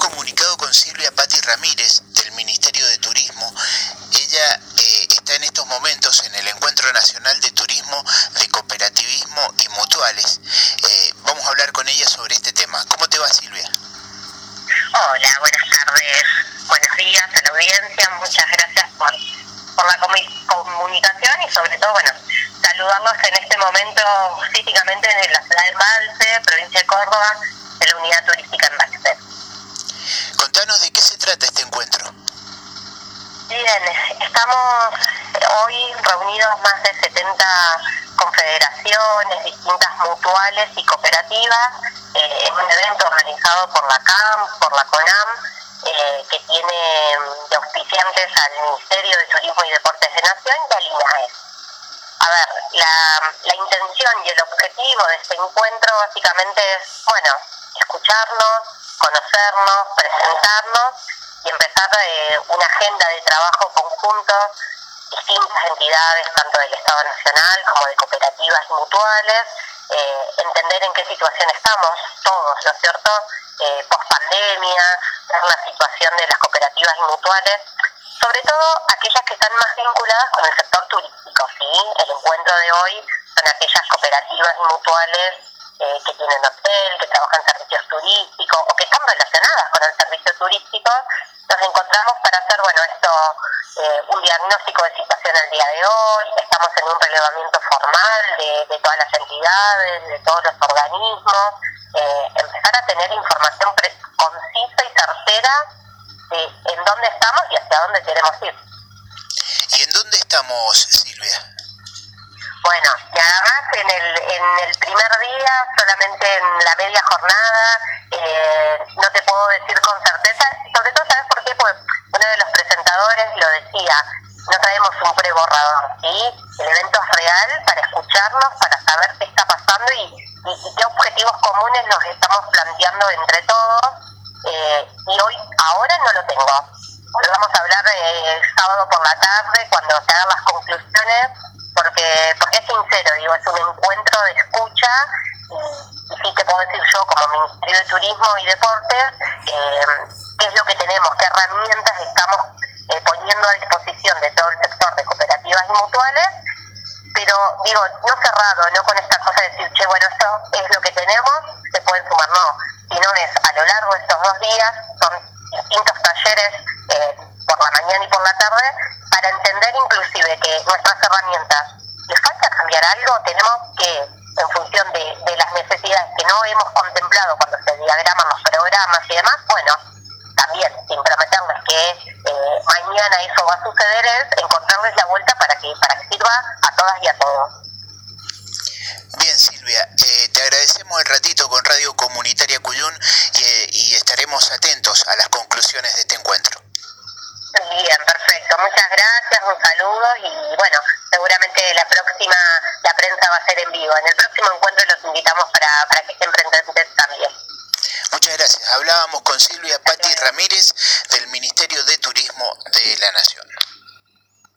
comunicado con Silvia Patti Ramírez del Ministerio de Turismo. Ella eh, está en estos momentos en el Encuentro Nacional de Turismo, de Cooperativismo y Mutuales. Eh, vamos a hablar con ella sobre este tema. ¿Cómo te va Silvia? Hola, buenas tardes, buenos días a la audiencia, muchas gracias por, por la comunicación y sobre todo, bueno, saludarlos en este momento físicamente desde la ciudad de Malce, provincia de Córdoba, de la unidad turística. Contanos de qué se trata este encuentro. Bien, estamos hoy reunidos más de 70 confederaciones, distintas mutuales y cooperativas, eh, en un evento organizado por la CAM, por la CONAM, eh, que tiene de auspiciantes al Ministerio de Turismo y Deportes de Nación y al INAE. A ver, la, la intención y el objetivo de este encuentro básicamente es, bueno, escucharnos, conocernos, presentarnos y empezar eh, una agenda de trabajo conjunto, distintas entidades, tanto del Estado Nacional como de cooperativas y mutuales, eh, entender en qué situación estamos todos, ¿no es cierto? Eh, post pandemia, ver la situación de las cooperativas y mutuales, sobre todo aquellas que están más vinculadas con el sector turístico, ¿sí? El encuentro de hoy son aquellas cooperativas y mutuales eh, que tienen hotel, que trabajan servicios turísticos o que están relacionadas con el servicio turístico, nos encontramos para hacer, bueno, esto, eh, un diagnóstico de situación al día de hoy, estamos en un relevamiento formal de, de todas las entidades, de todos los organismos, eh, empezar a tener información concisa y certera de en dónde estamos y hacia dónde queremos ir. ¿Y en dónde estamos, Silvia? Bueno, además en el, en el primer día, solamente en la media jornada, eh, no te puedo decir con certeza, sobre todo, ¿sabes por qué? Porque uno de los presentadores lo decía, no traemos un preborrador, ¿sí? El evento es real para escucharnos, para saber qué está pasando y, qué objetivos comunes nos estamos planteando entre todos. Eh, y hoy, ahora no lo tengo. Hoy vamos a hablar eh, sábado por la tarde, cuando se hagan las conclusiones porque, porque es sincero, es un encuentro de escucha y, sí te puedo decir yo como Ministerio de Turismo y Deportes eh, qué es lo que tenemos, qué herramientas estamos eh, poniendo a disposición de todo el sector de cooperativas y mutuales, pero digo, no cerrado, no con esta cosa de decir, che, bueno, esto es lo que tenemos, se pueden sumar, no, sino es a lo largo de estos dos días, son distintos talleres eh, por la mañana y por la tarde, para entender inclusive que nuestras herramientas cambiar algo, tenemos que, en función de, de las necesidades que no hemos contemplado cuando se diagraman los programas y demás, bueno, también sin prometerles que eh, mañana eso va a suceder es encontrarles la vuelta para que para que sirva a todas y a todos. Bien, Silvia, eh, te agradecemos el ratito con Radio Comunitaria Cuyún y, eh, y estaremos atentos a las conclusiones de este encuentro. Bien, perfecto. Muchas gracias, un saludo y bueno, seguramente la próxima, la prensa va a ser en vivo. En el próximo encuentro los invitamos para, para que estén presentes también. Muchas gracias. Hablábamos con Silvia Patti Ramírez del Ministerio de Turismo de la Nación.